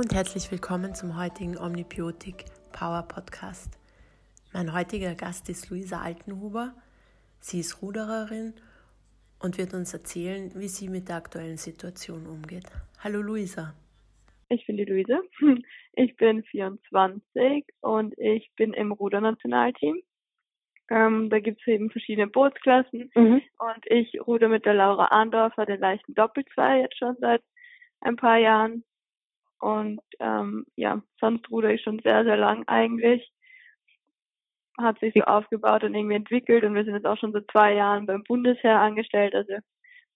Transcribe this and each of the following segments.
Und herzlich willkommen zum heutigen Omnibiotik Power Podcast. Mein heutiger Gast ist Luisa Altenhuber. Sie ist Rudererin und wird uns erzählen, wie sie mit der aktuellen Situation umgeht. Hallo Luisa. Ich bin die Luise. Ich bin 24 und ich bin im Rudernationalteam. Ähm, da gibt es eben verschiedene Bootsklassen mhm. und ich ruder mit der Laura Arndorfer den leichten Doppelzwei jetzt schon seit ein paar Jahren und ähm, ja, sonst ruder ich schon sehr, sehr lang eigentlich. Hat sich so aufgebaut und irgendwie entwickelt und wir sind jetzt auch schon seit zwei Jahren beim Bundesheer angestellt, also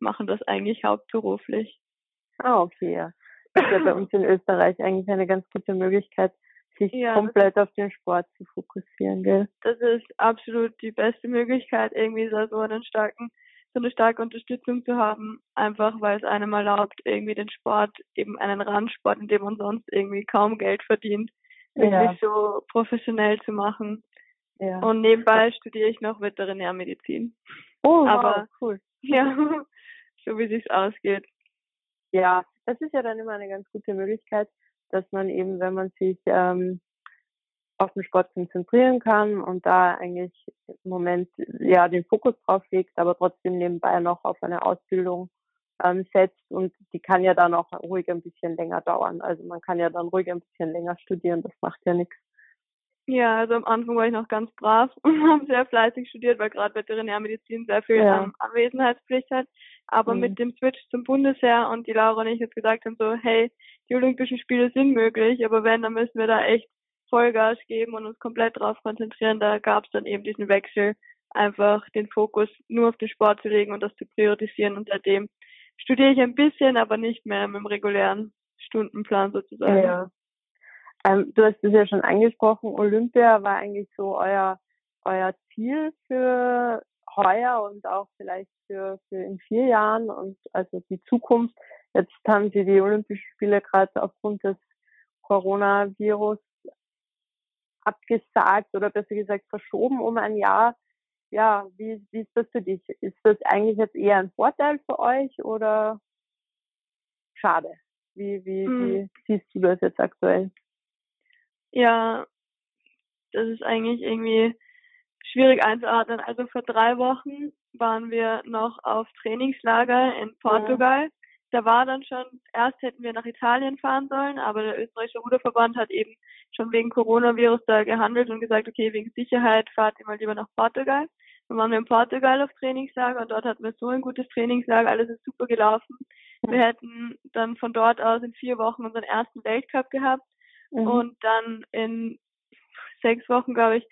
machen das eigentlich hauptberuflich. Ah, okay, ja. Das ist ja bei uns in Österreich eigentlich eine ganz gute Möglichkeit, sich ja, komplett auf den Sport zu fokussieren, gell? Das ist absolut die beste Möglichkeit, irgendwie so einen starken so eine starke Unterstützung zu haben, einfach weil es einem erlaubt, irgendwie den Sport, eben einen Randsport, in dem man sonst irgendwie kaum Geld verdient, wirklich ja. so professionell zu machen. Ja. Und nebenbei studiere ich noch Veterinärmedizin. Oh, Aber, wow, cool. Ja, so wie sich's ausgeht. Ja, das ist ja dann immer eine ganz gute Möglichkeit, dass man eben, wenn man sich ähm, auf den Sport konzentrieren kann und da eigentlich im Moment ja den Fokus drauf legt, aber trotzdem nebenbei noch auf eine Ausbildung ähm, setzt und die kann ja dann auch ruhig ein bisschen länger dauern. Also man kann ja dann ruhig ein bisschen länger studieren, das macht ja nichts. Ja, also am Anfang war ich noch ganz brav und habe sehr fleißig studiert, weil gerade Veterinärmedizin sehr viel ja. ähm, Anwesenheitspflicht hat. Aber mhm. mit dem Switch zum Bundesheer und die Laura und ich jetzt gesagt haben so, hey, die Olympischen Spiele sind möglich, aber wenn, dann müssen wir da echt Vollgas geben und uns komplett darauf konzentrieren. Da gab es dann eben diesen Wechsel, einfach den Fokus nur auf den Sport zu legen und das zu priorisieren. Und seitdem studiere ich ein bisschen, aber nicht mehr mit dem regulären Stundenplan sozusagen. Ja. Ähm, du hast es ja schon angesprochen, Olympia war eigentlich so euer, euer Ziel für heuer und auch vielleicht für, für in vier Jahren und also die Zukunft. Jetzt haben sie die Olympischen Spiele gerade aufgrund des Coronavirus abgesagt oder besser gesagt verschoben um ein Jahr. Ja, wie, wie ist das für dich? Ist das eigentlich jetzt eher ein Vorteil für euch oder schade? Wie, wie, hm. wie siehst du das jetzt aktuell? Ja, das ist eigentlich irgendwie schwierig einzuordnen. Also vor drei Wochen waren wir noch auf Trainingslager in Portugal. Ja. Da war dann schon, erst hätten wir nach Italien fahren sollen, aber der österreichische Ruderverband hat eben schon wegen Coronavirus da gehandelt und gesagt, okay, wegen Sicherheit fahrt ihr mal lieber nach Portugal. Dann waren wir in Portugal auf Trainingslager und dort hatten wir so ein gutes Trainingslager, alles ist super gelaufen. Wir hätten dann von dort aus in vier Wochen unseren ersten Weltcup gehabt mhm. und dann in sechs Wochen, glaube ich,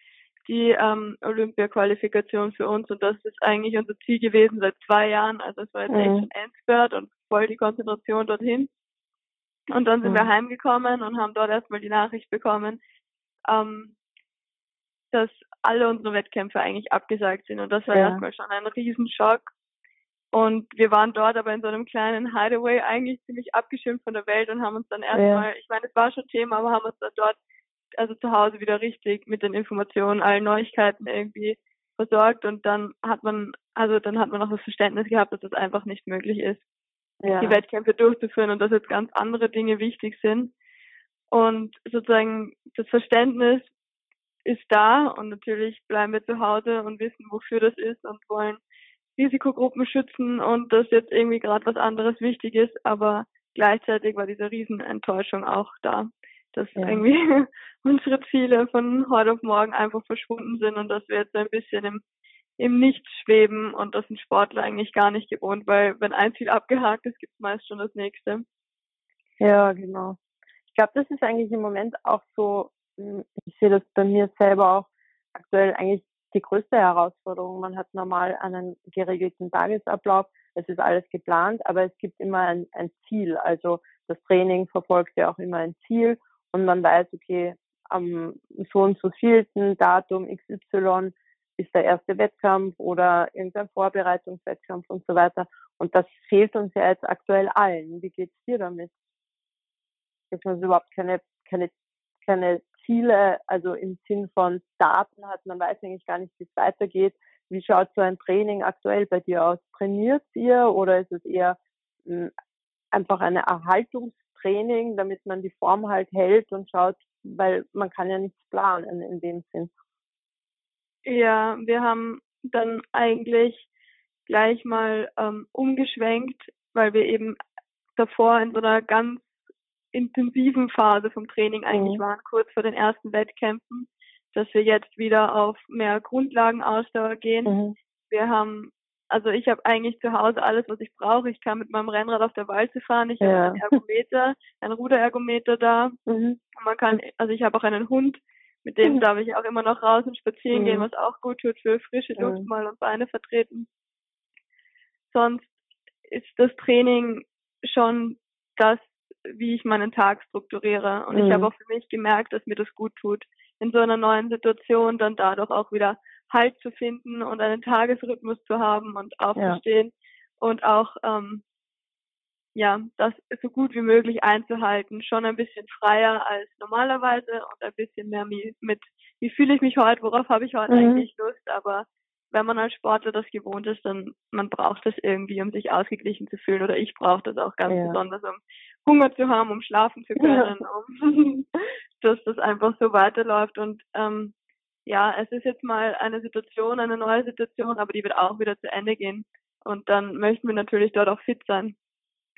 die ähm, Olympia-Qualifikation für uns und das ist eigentlich unser Ziel gewesen seit zwei Jahren. Also es war jetzt mhm. echt schon Endspurt und voll die Konzentration dorthin. Und dann sind mhm. wir heimgekommen und haben dort erstmal die Nachricht bekommen, ähm, dass alle unsere Wettkämpfe eigentlich abgesagt sind. Und das war ja. erstmal schon ein Riesenschock. Und wir waren dort aber in so einem kleinen Hideaway eigentlich ziemlich abgeschirmt von der Welt und haben uns dann erstmal, ja. ich meine, es war schon Thema, aber haben uns dann dort, also zu Hause wieder richtig mit den Informationen, allen Neuigkeiten irgendwie versorgt und dann hat man, also dann hat man auch das Verständnis gehabt, dass das einfach nicht möglich ist ja. die Wettkämpfe durchzuführen und dass jetzt ganz andere Dinge wichtig sind. Und sozusagen das Verständnis ist da und natürlich bleiben wir zu Hause und wissen, wofür das ist und wollen Risikogruppen schützen und dass jetzt irgendwie gerade was anderes wichtig ist, aber gleichzeitig war diese Riesenenttäuschung auch da, dass ja. irgendwie unsere Ziele von heute auf morgen einfach verschwunden sind und dass wir jetzt ein bisschen im im Nichts schweben und das sind Sportler eigentlich gar nicht gewohnt, weil wenn ein Ziel abgehakt ist, gibt es meist schon das nächste. Ja, genau. Ich glaube, das ist eigentlich im Moment auch so, hm, ich sehe das bei mir selber auch aktuell eigentlich die größte Herausforderung. Man hat normal einen geregelten Tagesablauf, es ist alles geplant, aber es gibt immer ein, ein Ziel. Also das Training verfolgt ja auch immer ein Ziel und man weiß, okay, am so und so vielten Datum XY ist der erste Wettkampf oder irgendein Vorbereitungswettkampf und so weiter. Und das fehlt uns ja jetzt aktuell allen. Wie geht's dir damit? Dass man überhaupt keine, keine, keine Ziele, also im Sinn von Daten hat, man weiß eigentlich gar nicht, wie es weitergeht. Wie schaut so ein Training aktuell bei dir aus? Trainiert ihr oder ist es eher mh, hm, einfach eine Erhaltungs Training, damit man die Form halt hält und schaut, weil man kann ja nichts planen in dem Sinn. Ja, wir haben dann eigentlich gleich mal ähm, umgeschwenkt, weil wir eben davor in so einer ganz intensiven Phase vom Training eigentlich mhm. waren, kurz vor den ersten Wettkämpfen, dass wir jetzt wieder auf mehr Grundlagenausdauer gehen. Mhm. Wir haben, also ich habe eigentlich zu Hause alles, was ich brauche. Ich kann mit meinem Rennrad auf der Walze fahren. Ich ja. habe einen Ergometer, einen Ruderergometer da. Mhm. Man kann, also ich habe auch einen Hund, mit dem mhm. darf ich auch immer noch raus und spazieren gehen, mhm. was auch gut tut für frische Luft mal und Beine vertreten. Sonst ist das Training schon das, wie ich meinen Tag strukturiere. Und mhm. ich habe auch für mich gemerkt, dass mir das gut tut, in so einer neuen Situation dann dadurch auch wieder Halt zu finden und einen Tagesrhythmus zu haben und aufzustehen ja. und auch ähm, ja, das so gut wie möglich einzuhalten. Schon ein bisschen freier als normalerweise und ein bisschen mehr mit, wie fühle ich mich heute, worauf habe ich heute mhm. eigentlich Lust, aber wenn man als Sportler das gewohnt ist, dann man braucht das irgendwie, um sich ausgeglichen zu fühlen. Oder ich brauche das auch ganz ja. besonders, um Hunger zu haben, um schlafen zu können, ja. um dass das einfach so weiterläuft. Und ähm, ja, es ist jetzt mal eine Situation, eine neue Situation, aber die wird auch wieder zu Ende gehen. Und dann möchten wir natürlich dort auch fit sein.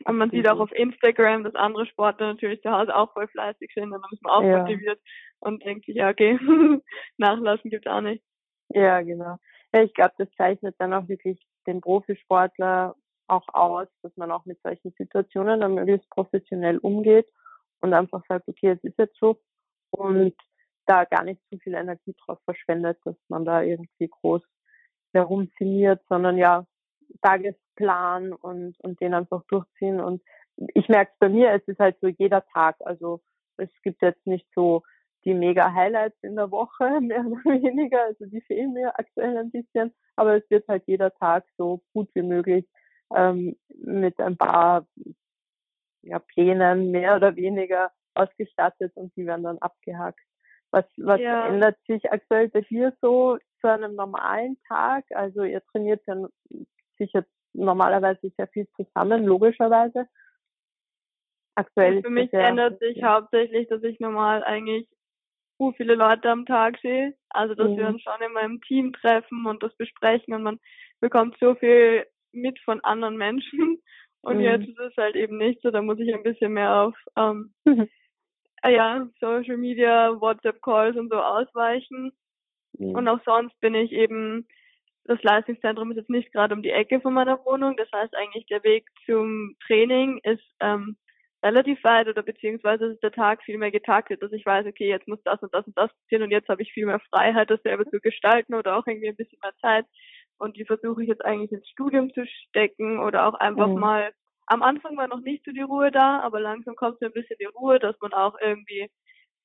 Und man sieht auch auf Instagram, dass andere Sportler natürlich zu Hause auch voll fleißig sind und dann ist man auch ja. motiviert und denkt sich, ja, okay, nachlassen gibt's auch nicht. Ja, genau. Ja, ich glaube, das zeichnet dann auch wirklich den Profisportler auch aus, dass man auch mit solchen Situationen dann möglichst professionell umgeht und einfach sagt, okay, es ist jetzt so und da gar nicht zu viel Energie drauf verschwendet, dass man da irgendwie groß herumziniert, sondern ja, Tagesplan und, und den einfach durchziehen. Und ich merke es bei mir, es ist halt so jeder Tag. Also es gibt jetzt nicht so die mega Highlights in der Woche, mehr oder weniger. Also die fehlen mir aktuell ein bisschen. Aber es wird halt jeder Tag so gut wie möglich ähm, mit ein paar ja, Plänen mehr oder weniger ausgestattet und die werden dann abgehakt. Was, was ja. ändert sich aktuell bei dir so zu einem normalen Tag? Also ihr trainiert ja sicher normalerweise sehr viel zusammen, logischerweise. Aktuell für mich ändert sich hauptsächlich, dass ich normal eigentlich so viele Leute am Tag sehe. Also dass mhm. wir uns schon in meinem Team treffen und das besprechen und man bekommt so viel mit von anderen Menschen. Und mhm. jetzt ist es halt eben nicht so, da muss ich ein bisschen mehr auf ähm, mhm. ja, Social Media, WhatsApp Calls und so ausweichen. Mhm. Und auch sonst bin ich eben, das Leistungszentrum ist jetzt nicht gerade um die Ecke von meiner Wohnung. Das heißt eigentlich der Weg zum Training ist ähm, relativ weit oder beziehungsweise ist der Tag viel mehr getaktet, dass ich weiß, okay, jetzt muss das und das und das passieren und jetzt habe ich viel mehr Freiheit, das selber zu gestalten oder auch irgendwie ein bisschen mehr Zeit. Und die versuche ich jetzt eigentlich ins Studium zu stecken oder auch einfach mhm. mal, am Anfang war noch nicht so die Ruhe da, aber langsam kommt so ein bisschen die Ruhe, dass man auch irgendwie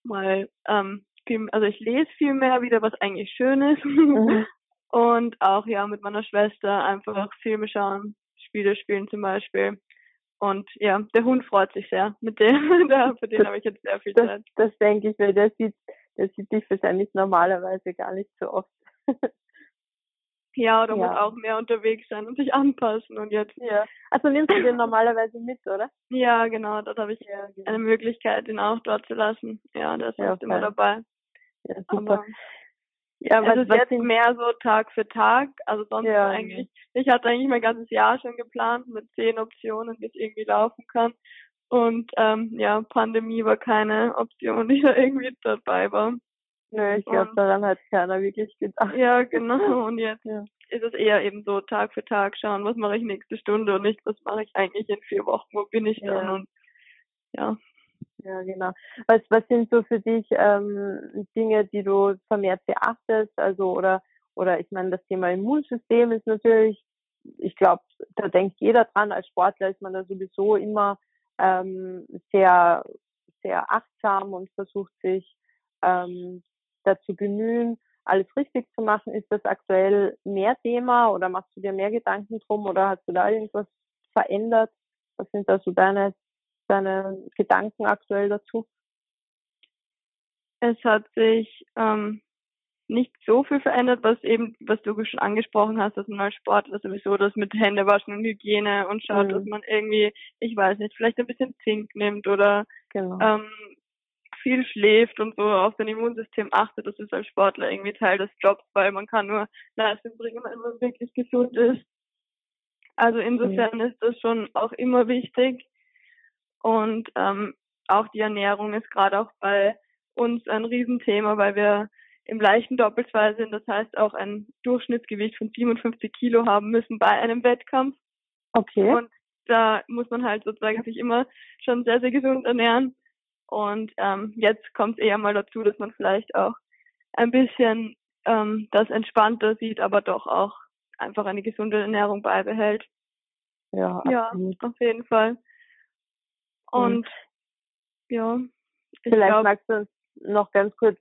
mal, ähm, viel, also ich lese viel mehr wieder, was eigentlich schön ist. Mhm. Und auch ja mit meiner Schwester einfach Filme schauen, Spiele spielen zum Beispiel. Und ja, der Hund freut sich sehr mit dem. da, für den habe ich jetzt sehr viel Zeit. Das, das denke ich, weil der sieht, der sieht dich wahrscheinlich normalerweise gar nicht so oft. ja, oder ja. muss auch mehr unterwegs sein und sich anpassen und jetzt. Ja. Also nimmst du den normalerweise mit, oder? Ja, genau. Dort habe ich ja, genau. eine Möglichkeit, ihn auch dort zu lassen. Ja, der ist ja, immer dabei. Ja, super. Aber ja, es ist jetzt mehr so Tag für Tag. Also sonst ja. eigentlich, ich hatte eigentlich mein ganzes Jahr schon geplant mit zehn Optionen, wie es irgendwie laufen kann. Und ähm, ja, Pandemie war keine Option, die da irgendwie dabei war. Nö, ich glaube, daran hat keiner wirklich gedacht. Ja, genau. Und jetzt ja. ist es eher eben so Tag für Tag schauen, was mache ich nächste Stunde und nicht, was mache ich eigentlich in vier Wochen, wo bin ich dann ja. und ja. Ja, genau. Was, was sind so für dich ähm, Dinge, die du vermehrt beachtest? Also oder oder ich meine, das Thema Immunsystem ist natürlich, ich glaube, da denkt jeder dran. Als Sportler ist man da sowieso immer ähm, sehr sehr achtsam und versucht sich ähm, dazu bemühen, alles richtig zu machen. Ist das aktuell mehr Thema oder machst du dir mehr Gedanken drum oder hast du da irgendwas verändert? Was sind da so deine deine Gedanken aktuell dazu? Es hat sich ähm, nicht so viel verändert, was eben, was du schon angesprochen hast, dass man als Sportler sowieso das mit Händewaschen und Hygiene und schaut, mhm. dass man irgendwie, ich weiß nicht, vielleicht ein bisschen Zink nimmt oder genau. ähm, viel schläft und so auf sein Immunsystem achtet. Das ist als Sportler irgendwie Teil des Jobs, weil man kann nur Leistung bringen, wenn man wirklich gesund ist. Also insofern mhm. ist das schon auch immer wichtig. Und ähm, auch die Ernährung ist gerade auch bei uns ein Riesenthema, weil wir im leichten Doppelzweier sind, das heißt auch ein Durchschnittsgewicht von 57 Kilo haben müssen bei einem Wettkampf. Okay. Und da muss man halt sozusagen sich immer schon sehr, sehr gesund ernähren. Und ähm, jetzt kommt es eher mal dazu, dass man vielleicht auch ein bisschen ähm, das entspannter sieht, aber doch auch einfach eine gesunde Ernährung beibehält. Ja, ja auf jeden Fall. Und hm. ja. Vielleicht glaub, magst du uns noch ganz kurz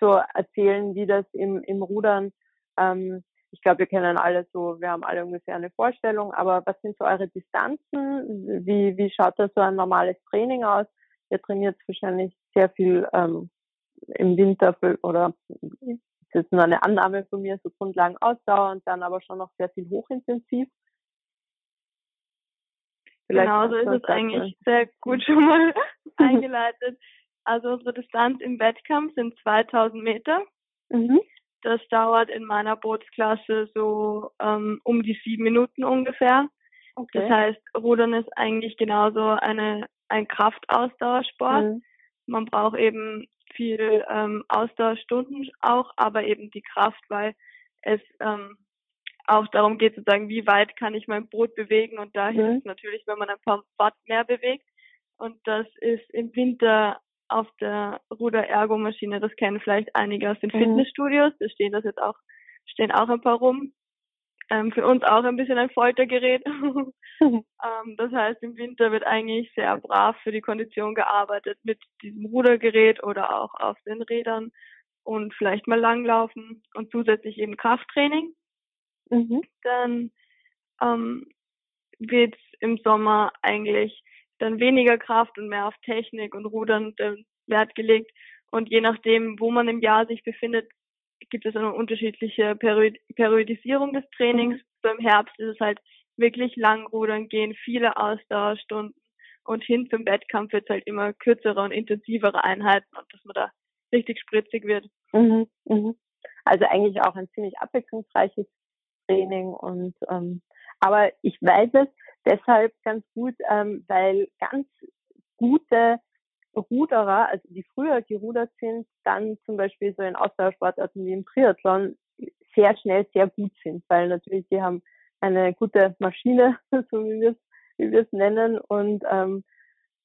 so erzählen, wie das im, im Rudern, ähm, ich glaube, wir kennen alle so, wir haben alle ungefähr eine Vorstellung, aber was sind so eure Distanzen? Wie, wie schaut da so ein normales Training aus? Ihr trainiert wahrscheinlich sehr viel ähm, im Winter für, oder das ist nur eine Annahme von mir, so Grundlagen Ausdauer und dann aber schon noch sehr viel hochintensiv. Vielleicht genau, so ist es eigentlich sehr gut schon mal eingeleitet. Also unsere Distanz im Wettkampf sind 2000 Meter. Mhm. Das dauert in meiner Bootsklasse so ähm, um die sieben Minuten ungefähr. Okay. Das heißt, Rudern ist eigentlich genauso eine ein Kraftausdauersport. Mhm. Man braucht eben viel ähm, Ausdauerstunden auch, aber eben die Kraft, weil es ähm, auch darum geht zu sagen, wie weit kann ich mein Boot bewegen und da mhm. hilft natürlich, wenn man ein paar Watt mehr bewegt. Und das ist im Winter auf der Ruder-Ergo-Maschine, das kennen vielleicht einige aus den mhm. Fitnessstudios, da stehen das jetzt auch, stehen auch ein paar rum. Ähm, für uns auch ein bisschen ein Foltergerät. ähm, das heißt, im Winter wird eigentlich sehr brav für die Kondition gearbeitet mit diesem Rudergerät oder auch auf den Rädern und vielleicht mal langlaufen und zusätzlich eben Krafttraining. Mhm. Dann ähm, wird im Sommer eigentlich dann weniger Kraft und mehr auf Technik und Rudern Wert gelegt. Und je nachdem, wo man im Jahr sich befindet, gibt es eine unterschiedliche Periodisierung des Trainings. Mhm. So im Herbst ist es halt wirklich lang rudern gehen, viele Ausdauerstunden und hin zum Wettkampf wird es halt immer kürzere und intensivere Einheiten und dass man da richtig spritzig wird. Mhm, mhm. Also eigentlich auch ein ziemlich abwechslungsreiches Training und ähm, aber ich weiß es deshalb ganz gut, ähm, weil ganz gute Ruderer, also die früher gerudert sind, dann zum Beispiel so in Ausdauersportarten wie im Triathlon sehr schnell sehr gut sind, weil natürlich die haben eine gute Maschine, so wie wir es wie wir es nennen. Und ähm,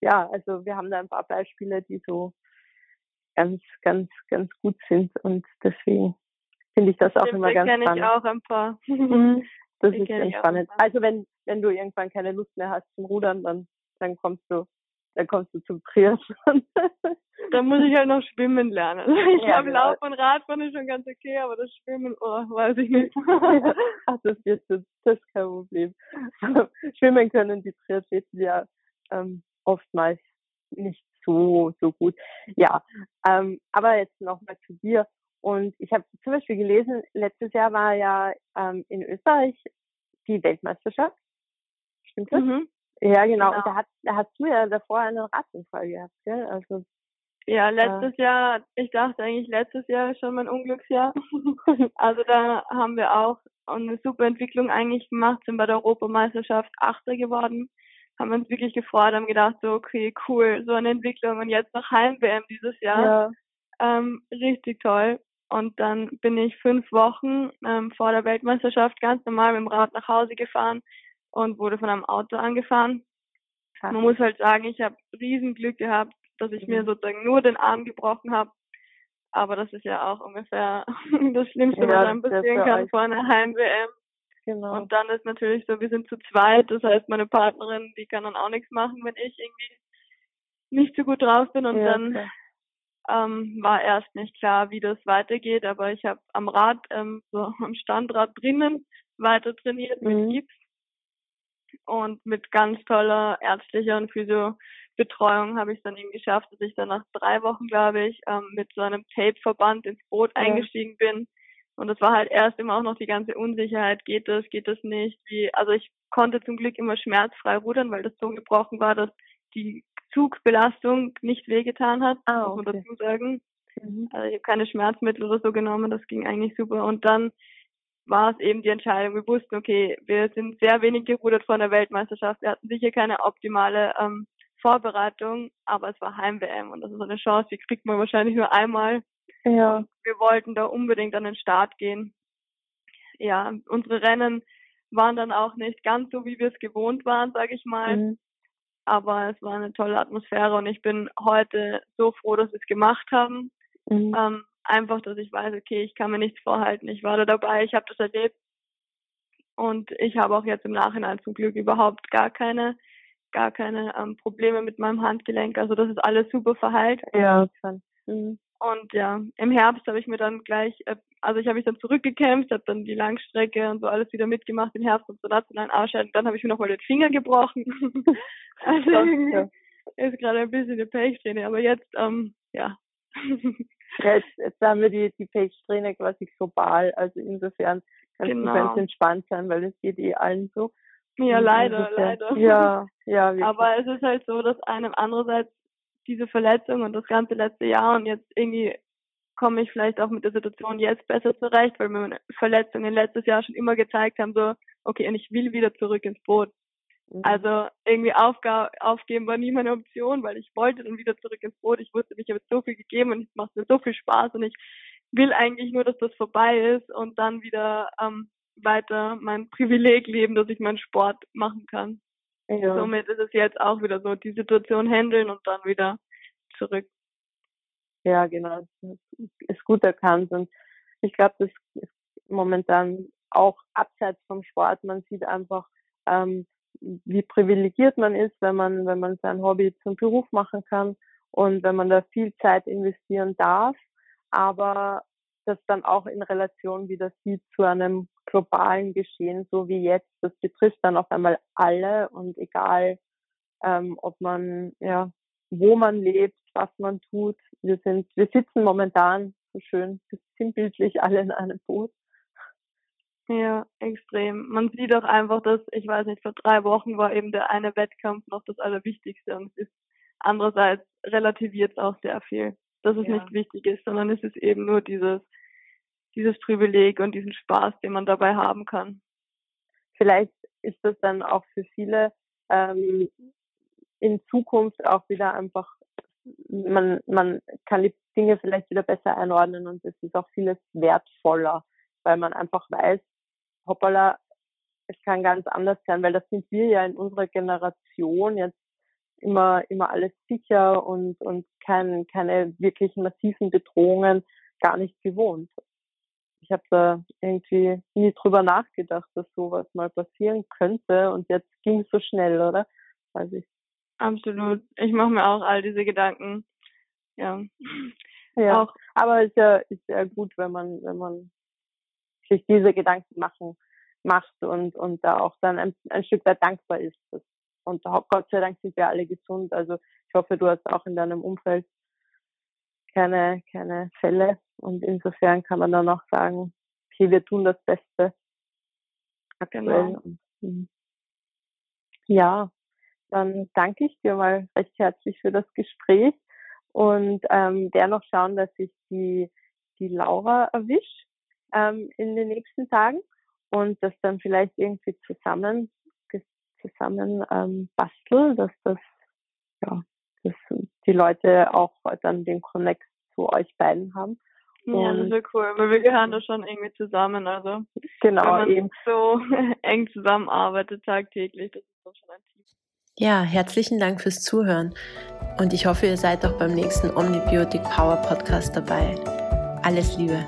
ja, also wir haben da ein paar Beispiele, die so ganz, ganz, ganz gut sind und deswegen finde ich das auch Stimmt, immer ganz spannend. kenne ich auch ein paar. Mhm. das ist ganz spannend. Also wenn, wenn du irgendwann keine Lust mehr hast zum Rudern, dann, dann kommst du dann kommst du zum Triathlon. da muss ich halt noch schwimmen lernen. Ich ja, glaube, genau. Lauf und Radfahren ist schon ganz okay, aber das Schwimmen, oh, weiß ich nicht. Ach, das wird das, das ist kein Problem. schwimmen können die Triathleten ja ähm, oftmals nicht so, so gut. Ja, ähm, aber jetzt nochmal zu dir. Und ich habe zum Beispiel gelesen, letztes Jahr war ja ähm, in Österreich die Weltmeisterschaft. Stimmt das? Mhm. Ja, genau. genau. Und da, hat, da hast du ja davor einen Radunfall gehabt, gell? Also, ja, letztes äh, Jahr, ich dachte eigentlich letztes Jahr ist schon mein Unglücksjahr. also da haben wir auch eine super Entwicklung eigentlich gemacht, sind bei der Europameisterschaft Achter geworden, haben uns wirklich gefreut, haben gedacht, so, okay, cool, so eine Entwicklung und jetzt noch Heim-WM dieses Jahr. Ja. Ähm, richtig toll. Und dann bin ich fünf Wochen ähm, vor der Weltmeisterschaft ganz normal mit dem Rad nach Hause gefahren, und wurde von einem Auto angefahren. Man muss halt sagen, ich habe riesen Glück gehabt, dass ich mhm. mir sozusagen nur den Arm gebrochen habe. Aber das ist ja auch ungefähr das Schlimmste, ja, was einem passieren kann vor einer Heim-WM. Genau. Und dann ist natürlich so, wir sind zu zweit, das heißt, meine Partnerin, die kann dann auch nichts machen, wenn ich irgendwie nicht so gut drauf bin. Und ja, dann ähm, war erst nicht klar, wie das weitergeht. Aber ich habe am Rad, ähm, so am Standrad drinnen weiter trainiert mhm. mit Gips und mit ganz toller ärztlicher und Physio Betreuung habe ich es dann eben geschafft, dass ich dann nach drei Wochen, glaube ich, ähm, mit so einem Tape-Verband ins Boot ja. eingestiegen bin. Und das war halt erst immer auch noch die ganze Unsicherheit, geht das, geht das nicht, wie, also ich konnte zum Glück immer schmerzfrei rudern, weil das so gebrochen war, dass die Zugbelastung nicht wehgetan hat, ah, okay. muss man dazu sagen. Mhm. Also ich habe keine Schmerzmittel oder so genommen, das ging eigentlich super. Und dann war es eben die Entscheidung, wir wussten, okay, wir sind sehr wenig gerudert von der Weltmeisterschaft, wir hatten sicher keine optimale ähm, Vorbereitung, aber es war Heim-WM und das ist eine Chance, die kriegt man wahrscheinlich nur einmal. Ja. Und wir wollten da unbedingt an den Start gehen. Ja, unsere Rennen waren dann auch nicht ganz so, wie wir es gewohnt waren, sage ich mal. Mhm. Aber es war eine tolle Atmosphäre und ich bin heute so froh, dass wir es gemacht haben. Mhm. Ähm, einfach, dass ich weiß, okay, ich kann mir nichts vorhalten. Ich war da dabei, ich habe das erlebt. Und ich habe auch jetzt im Nachhinein zum Glück überhaupt gar keine, gar keine ähm, Probleme mit meinem Handgelenk. Also das ist alles super verheilt. Ja, schon. Mhm. Und ja, im Herbst habe ich mir dann gleich, äh, also ich habe mich dann zurückgekämpft, habe dann die Langstrecke und so alles wieder mitgemacht im Herbst und so nationalen Ausscheiden. Dann habe ich mir nochmal den Finger gebrochen. also ja. ist gerade ein bisschen eine Pechsträhne, aber jetzt, ähm, ja. jetzt, jetzt haben wir die, die Pechsträhne quasi global, also insofern kannst genau. du ganz entspannt sein, weil es geht eh allen so. Ja, leider, leider. Ja, ja. Wirklich. Aber es ist halt so, dass einem andererseits diese Verletzung und das ganze letzte Jahr und jetzt irgendwie komme ich vielleicht auch mit der Situation jetzt besser zurecht, weil mir meine Verletzungen letztes Jahr schon immer gezeigt haben, so, okay, und ich will wieder zurück ins Boot. Mhm. Also irgendwie aufga aufgeben war nie meine Option, weil ich wollte dann wieder zurück ins Boot. Ich wusste, ich habe so viel gegeben und es macht mir so viel Spaß und ich will eigentlich nur, dass das vorbei ist und dann wieder ähm, weiter mein Privileg leben, dass ich meinen Sport machen kann. Ja. Somit ist es jetzt auch wieder so, die Situation handeln und dann wieder zurück. Ja, genau. Das ist gut erkannt. Und ich glaube, das ist momentan auch abseits vom Sport. Man sieht einfach, ähm, wie privilegiert man ist, wenn man, wenn man sein Hobby zum Beruf machen kann und wenn man da viel Zeit investieren darf, aber das dann auch in Relation wieder sieht zu einem globalen Geschehen, so wie jetzt. Das betrifft dann auf einmal alle und egal, ähm, ob man, ja, wo man lebt, was man tut. Wir sind, wir sitzen momentan so schön, sinnbildlich alle in einem Boot. Ja, extrem. Man sieht auch einfach, dass, ich weiß nicht, vor drei Wochen war eben der eine Wettkampf noch das Allerwichtigste und es ist andererseits relativiert auch sehr viel, dass es ja. nicht wichtig ist, sondern es ist eben nur dieses dieses Privileg und diesen Spaß, den man dabei haben kann. Vielleicht ist das dann auch für viele ähm, in Zukunft auch wieder einfach, man, man kann die Dinge vielleicht wieder besser einordnen und es ist auch vieles wertvoller, weil man einfach weiß, hoppala, es kann ganz anders sein, weil das sind wir ja in unserer Generation jetzt immer, immer alles sicher und, und kein, keine wirklichen massiven Bedrohungen gar nicht gewohnt ich habe da irgendwie nie drüber nachgedacht, dass sowas mal passieren könnte und jetzt ging es so schnell, oder? Weiß ich. Absolut. Ich mache mir auch all diese Gedanken. Ja. Ja. Auch. Aber ist ja ist ja gut, wenn man wenn man sich diese Gedanken machen macht und und da auch dann ein, ein Stück weit dankbar ist. Und Gott sei Dank sind wir alle gesund. Also ich hoffe, du hast auch in deinem Umfeld keine, keine Fälle. Und insofern kann man dann auch sagen, okay, wir tun das Beste aktuell. Genau. Hm. ja, dann danke ich dir mal recht herzlich für das Gespräch und ähm, werde noch schauen, dass ich die, die Laura erwische ähm, in den nächsten Tagen und das dann vielleicht irgendwie zusammen zusammen ähm, basteln, dass das ja dass die Leute auch dann den Connect zu euch beiden haben. Ja, das wäre cool, weil wir gehören da schon irgendwie zusammen. Also genau, wenn man eben. so eng zusammenarbeitet tagtäglich, das ist doch schon ein Team. Ja, herzlichen Dank fürs Zuhören und ich hoffe, ihr seid auch beim nächsten Omnibiotic Power Podcast dabei. Alles Liebe.